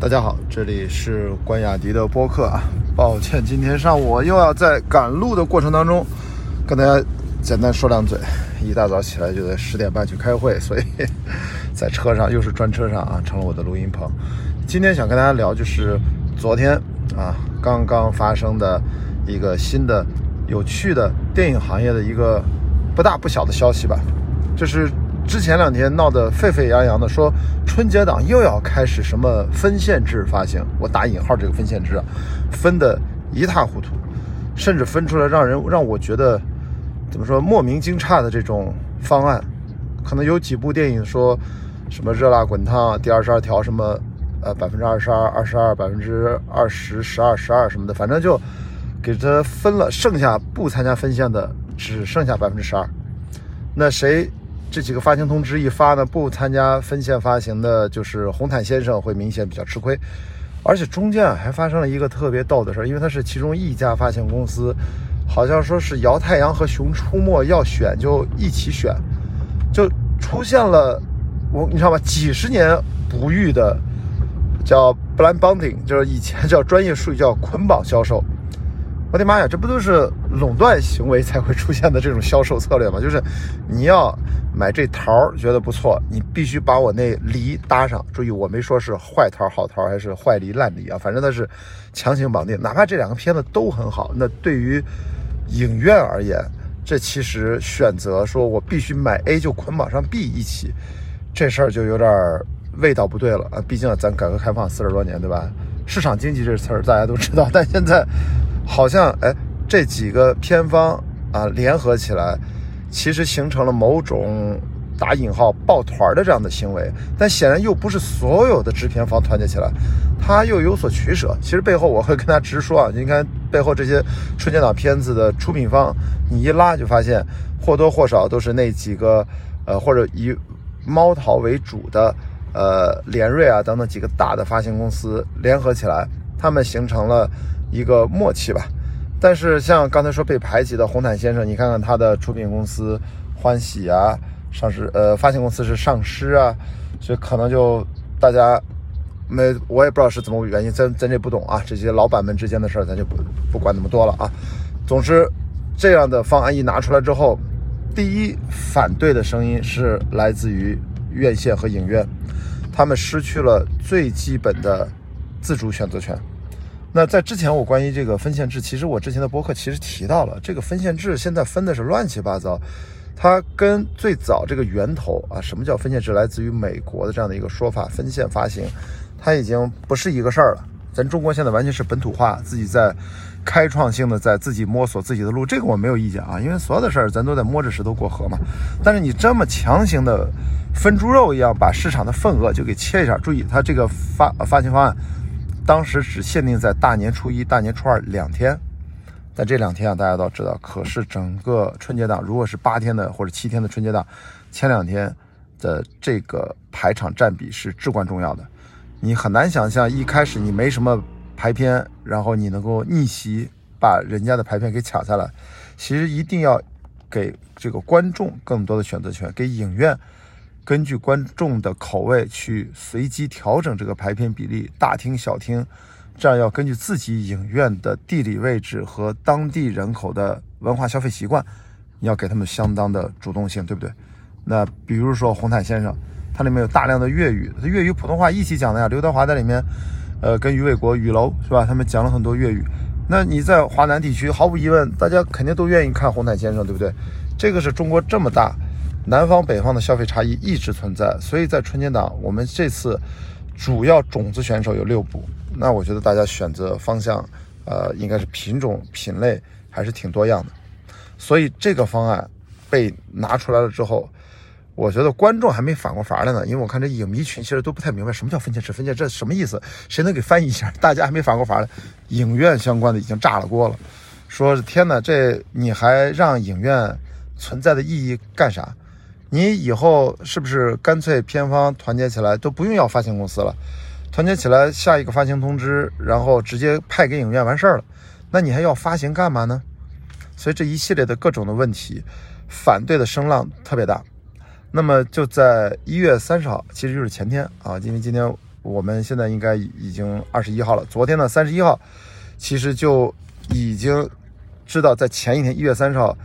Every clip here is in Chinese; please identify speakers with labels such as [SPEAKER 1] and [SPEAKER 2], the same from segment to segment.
[SPEAKER 1] 大家好，这里是关雅迪的播客啊。抱歉，今天上午我又要在赶路的过程当中跟大家简单说两嘴。一大早起来就得十点半去开会，所以在车上又是专车上啊，成了我的录音棚。今天想跟大家聊，就是昨天啊刚刚发生的一个新的有趣的电影行业的一个不大不小的消息吧，就是之前两天闹得沸沸扬扬的，说春节档又要开始什么分线制发行，我打引号这个分线制啊，分的一塌糊涂，甚至分出来让人让我觉得。怎么说莫名惊诧的这种方案，可能有几部电影说什么热辣滚烫第二十二条什么呃百分之二十二二十二百分之二十十二十二什么的，反正就给他分了，剩下不参加分线的只剩下百分之十二。那谁这几个发行通知一发呢？不参加分线发行的，就是红毯先生会明显比较吃亏，而且中间啊还发生了一个特别逗的事儿，因为它是其中一家发行公司。好像说是摇太阳和熊出没要选就一起选，就出现了我你知道吧？几十年不遇的叫 blind bundling，就是以前叫专业术语叫捆绑销售。我的妈呀，这不都是垄断行为才会出现的这种销售策略吗？就是你要买这桃儿觉得不错，你必须把我那梨搭上。注意，我没说是坏桃好桃还是坏梨烂梨啊，反正它是强行绑定。哪怕这两个片子都很好，那对于影院而言，这其实选择说我必须买 A 就捆绑上 B 一起，这事儿就有点味道不对了啊！毕竟咱改革开放四十多年，对吧？市场经济这词儿大家都知道，但现在好像哎，这几个偏方啊联合起来，其实形成了某种。打引号抱团的这样的行为，但显然又不是所有的制片方团结起来，他又有所取舍。其实背后我会跟他直说啊，你看背后这些春节档片子的出品方，你一拉就发现或多或少都是那几个呃或者以猫淘为主的呃联瑞啊等等几个大的发行公司联合起来，他们形成了一个默契吧。但是像刚才说被排挤的红毯先生，你看看他的出品公司欢喜啊。上市呃，发行公司是上市啊，所以可能就大家没我也不知道是怎么原因，咱咱这不懂啊，这些老板们之间的事儿咱就不不管那么多了啊。总之，这样的方案一拿出来之后，第一反对的声音是来自于院线和影院，他们失去了最基本的自主选择权。那在之前我关于这个分线制，其实我之前的博客其实提到了，这个分线制现在分的是乱七八糟。它跟最早这个源头啊，什么叫分线制，来自于美国的这样的一个说法，分线发行，它已经不是一个事儿了。咱中国现在完全是本土化，自己在开创性的在自己摸索自己的路，这个我没有意见啊，因为所有的事儿咱都在摸着石头过河嘛。但是你这么强行的分猪肉一样，把市场的份额就给切一下，注意它这个发发行方案，当时只限定在大年初一、大年初二两天。在这两天啊，大家都知道，可是整个春节档，如果是八天的或者七天的春节档，前两天的这个排场占比是至关重要的。你很难想象，一开始你没什么排片，然后你能够逆袭把人家的排片给抢下来。其实一定要给这个观众更多的选择权，给影院根据观众的口味去随机调整这个排片比例，大厅小厅。这样要根据自己影院的地理位置和当地人口的文化消费习惯，你要给他们相当的主动性，对不对？那比如说红毯先生，它里面有大量的粤语，粤语普通话一起讲的呀。刘德华在里面，呃，跟于伟国、雨楼是吧？他们讲了很多粤语。那你在华南地区，毫无疑问，大家肯定都愿意看红毯先生，对不对？这个是中国这么大，南方北方的消费差异一直存在，所以在春节档，我们这次主要种子选手有六部。那我觉得大家选择方向，呃，应该是品种品类还是挺多样的，所以这个方案被拿出来了之后，我觉得观众还没反过法来呢，因为我看这影迷群其实都不太明白什么叫分界制，分界这什么意思？谁能给翻译一下？大家还没反过法来，影院相关的已经炸了锅了，说天哪，这你还让影院存在的意义干啥？你以后是不是干脆片方团结起来都不用要发行公司了？团结起来，下一个发行通知，然后直接派给影院完事儿了。那你还要发行干嘛呢？所以这一系列的各种的问题，反对的声浪特别大。那么就在一月三十号，其实就是前天啊，因为今天我们现在应该已经二十一号了，昨天呢三十一号，其实就已经知道在前一天一月三十号，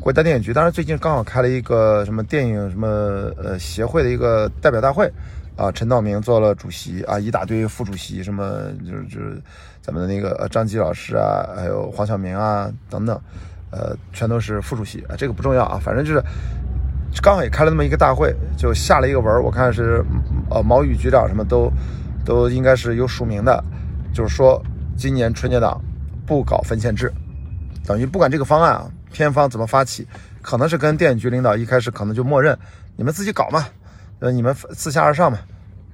[SPEAKER 1] 国家电影局当然最近刚好开了一个什么电影什么呃协会的一个代表大会。啊，陈道明做了主席啊，一大堆副主席，什么就是就是咱们的那个呃张吉老师啊，还有黄晓明啊等等，呃，全都是副主席啊，这个不重要啊，反正就是刚好也开了那么一个大会，就下了一个文我看是呃毛宇局长什么都都应该是有署名的，就是说今年春节档不搞分线制，等于不管这个方案啊，片方怎么发起，可能是跟电影局领导一开始可能就默认你们自己搞嘛。呃，你们自下而上嘛，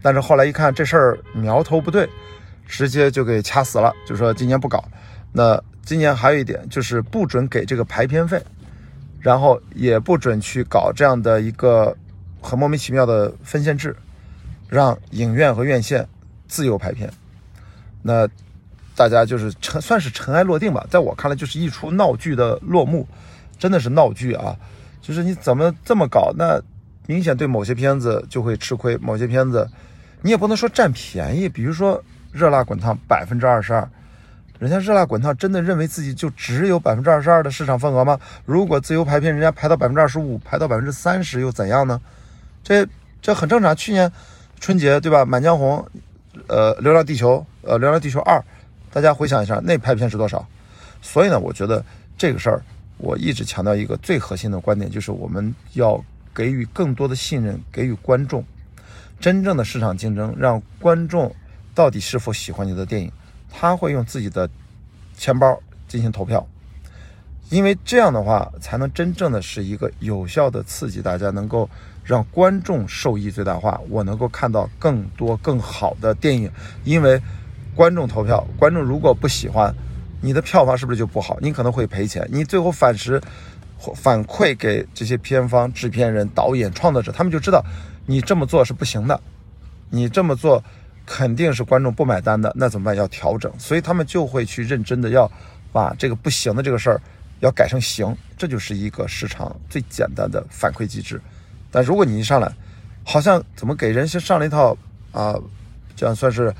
[SPEAKER 1] 但是后来一看这事儿苗头不对，直接就给掐死了，就说今年不搞。那今年还有一点就是不准给这个排片费，然后也不准去搞这样的一个很莫名其妙的分线制，让影院和院线自由排片。那大家就是尘算是尘埃落定吧，在我看来就是一出闹剧的落幕，真的是闹剧啊！就是你怎么这么搞那？明显对某些片子就会吃亏，某些片子你也不能说占便宜。比如说《热辣滚烫》百分之二十二，人家《热辣滚烫》真的认为自己就只有百分之二十二的市场份额吗？如果自由排片，人家排到百分之二十五，排到百分之三十又怎样呢？这这很正常。去年春节对吧，《满江红》呃，《流浪地球》呃，《流浪地球二》，大家回想一下，那拍片是多少？所以呢，我觉得这个事儿，我一直强调一个最核心的观点，就是我们要。给予更多的信任，给予观众真正的市场竞争，让观众到底是否喜欢你的电影，他会用自己的钱包进行投票，因为这样的话才能真正的是一个有效的刺激大家，能够让观众受益最大化。我能够看到更多更好的电影，因为观众投票，观众如果不喜欢，你的票房是不是就不好？你可能会赔钱，你最后反时。反馈给这些片方、制片人、导演、创作者，他们就知道你这么做是不行的，你这么做肯定是观众不买单的，那怎么办？要调整，所以他们就会去认真的要把这个不行的这个事儿要改成行，这就是一个市场最简单的反馈机制。但如果你一上来，好像怎么给人先上了一套啊，这样算是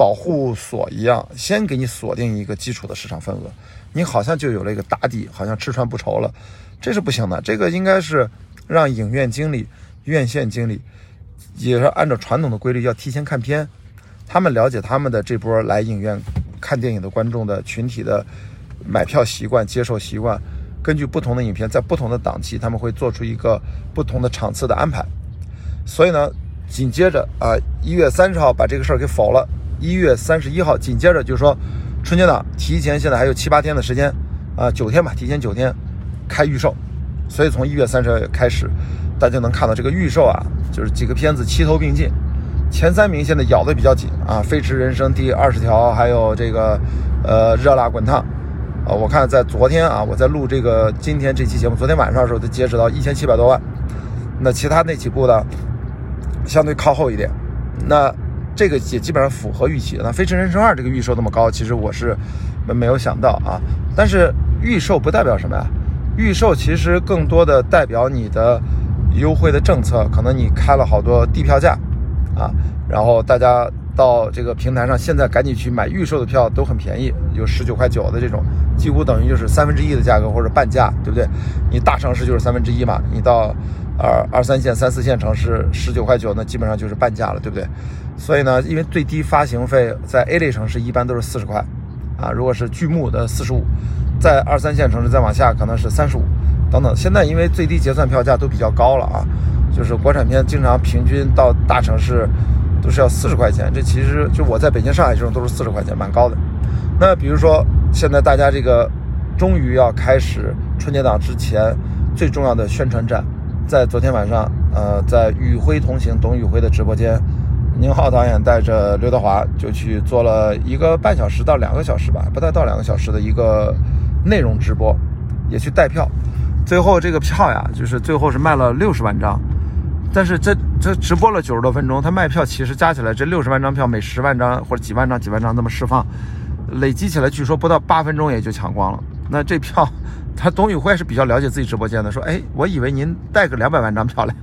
[SPEAKER 1] 保护锁一样，先给你锁定一个基础的市场份额。你好像就有了一个打底，好像吃穿不愁了，这是不行的。这个应该是让影院经理、院线经理，也是按照传统的规律要提前看片，他们了解他们的这波来影院看电影的观众的群体的买票习惯、接受习惯，根据不同的影片在不同的档期，他们会做出一个不同的场次的安排。所以呢，紧接着啊，一月三十号把这个事儿给否了，一月三十一号紧接着就是说。春节档提前现在还有七八天的时间，啊，九天吧，提前九天开预售，所以从一月三十号开始，大家能看到这个预售啊，就是几个片子齐头并进，前三名现在咬得比较紧啊，《飞驰人生》第二十条，还有这个呃《热辣滚烫》，啊，我看在昨天啊，我在录这个今天这期节目，昨天晚上的时候就截止到一千七百多万，那其他那几部呢，相对靠后一点，那。这个也基本上符合预期。那《飞驰人生二》这个预售那么高，其实我是没有想到啊。但是预售不代表什么呀？预售其实更多的代表你的优惠的政策，可能你开了好多低票价啊，然后大家到这个平台上，现在赶紧去买预售的票都很便宜，有十九块九的这种，几乎等于就是三分之一的价格或者半价，对不对？你大城市就是三分之一嘛，你到二二三线、三四线城市十九块九，那基本上就是半价了，对不对？所以呢，因为最低发行费在 A 类城市一般都是四十块，啊，如果是剧目的四十五，在二三线城市再往下可能是三十五，等等。现在因为最低结算票价都比较高了啊，就是国产片经常平均到大城市都是要四十块钱，这其实就我在北京、上海这种都是四十块钱，蛮高的。那比如说现在大家这个终于要开始春节档之前最重要的宣传战，在昨天晚上，呃，在宇辉同行董宇辉的直播间。宁浩导演带着刘德华就去做了一个半小时到两个小时吧，不太到两个小时的一个内容直播，也去带票。最后这个票呀，就是最后是卖了六十万张。但是这这直播了九十多分钟，他卖票其实加起来这六十万张票，每十万张或者几万张几万张这么释放，累积起来据说不到八分钟也就抢光了。那这票他董宇辉是比较了解自己直播间的，说，哎，我以为您带个两百万张票来，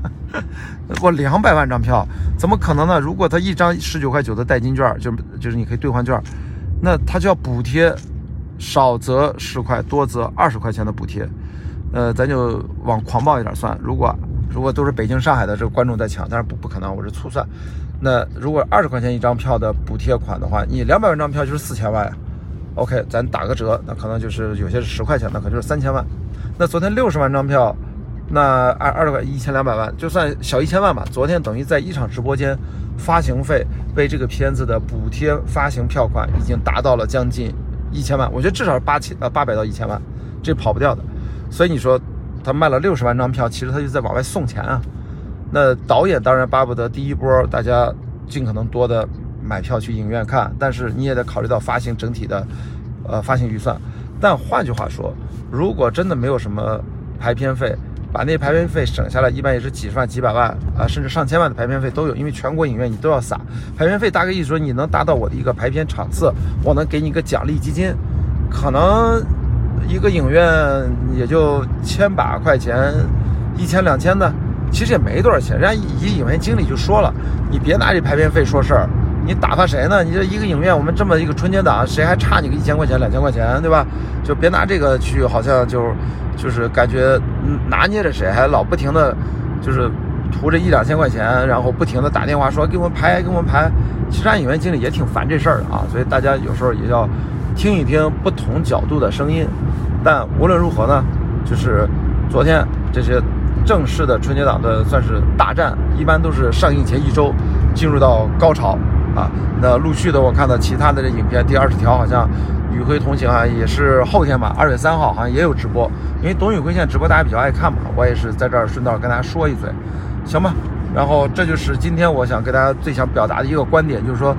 [SPEAKER 1] 我两百万张票，怎么可能呢？如果他一张十九块九的代金券，就就是你可以兑换券，那他就要补贴，少则十块，多则二十块钱的补贴，呃，咱就往狂暴一点算，如果如果都是北京、上海的这个观众在抢，但是不不可能，我是粗算。那如果二十块钱一张票的补贴款的话，你两百万张票就是四千万。OK，咱打个折，那可能就是有些是十块钱，那可能就是三千万。那昨天六十万张票，那二二十块一千两百万，就算小一千万吧。昨天等于在一场直播间，发行费为这个片子的补贴发行票款已经达到了将近一千万，我觉得至少是八千呃八百到一千万，这跑不掉的。所以你说他卖了六十万张票，其实他就在往外送钱啊。那导演当然巴不得第一波大家尽可能多的。买票去影院看，但是你也得考虑到发行整体的，呃，发行预算。但换句话说，如果真的没有什么排片费，把那排片费省下来，一般也是几十万、几百万啊，甚至上千万的排片费都有。因为全国影院你都要撒排片费，大概意思说你能达到我的一个排片场次，我能给你一个奖励基金，可能一个影院也就千把块钱，一千两千的，其实也没多少钱。人家一影院经理就说了，你别拿这排片费说事儿。你打发谁呢？你这一个影院，我们这么一个春节档，谁还差你个一千块钱、两千块钱，对吧？就别拿这个去，好像就就是感觉拿捏着谁，还老不停的，就是图这一两千块钱，然后不停的打电话说给我们排，给我们排。其实影院经理也挺烦这事儿的啊，所以大家有时候也要听一听不同角度的声音。但无论如何呢，就是昨天这些正式的春节档的算是大战，一般都是上映前一周进入到高潮。啊，那陆续的我看到其他的这影片，第二十条好像《与辉同行》啊，也是后天吧，二月三号好像也有直播。因为董宇辉现在直播大家比较爱看嘛，我也是在这儿顺道跟大家说一嘴，行吧？然后这就是今天我想跟大家最想表达的一个观点，就是说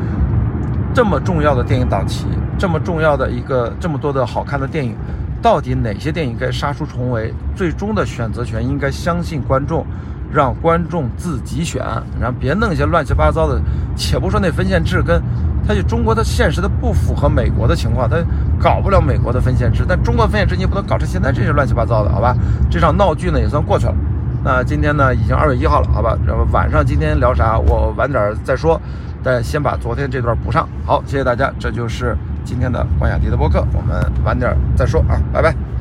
[SPEAKER 1] 这么重要的电影档期，这么重要的一个这么多的好看的电影，到底哪些电影该杀出重围？最终的选择权应该相信观众。让观众自己选，然后别弄一些乱七八糟的。且不说那分线制跟，它就中国的现实的不符合美国的情况，它搞不了美国的分线制。但中国分线制你不能搞成现在这些乱七八糟的，好吧？这场闹剧呢也算过去了。那今天呢已经二月一号了，好吧？然后晚上今天聊啥？我晚点再说。但先把昨天这段补上。好，谢谢大家，这就是今天的关雅迪的播客。我们晚点再说啊，拜拜。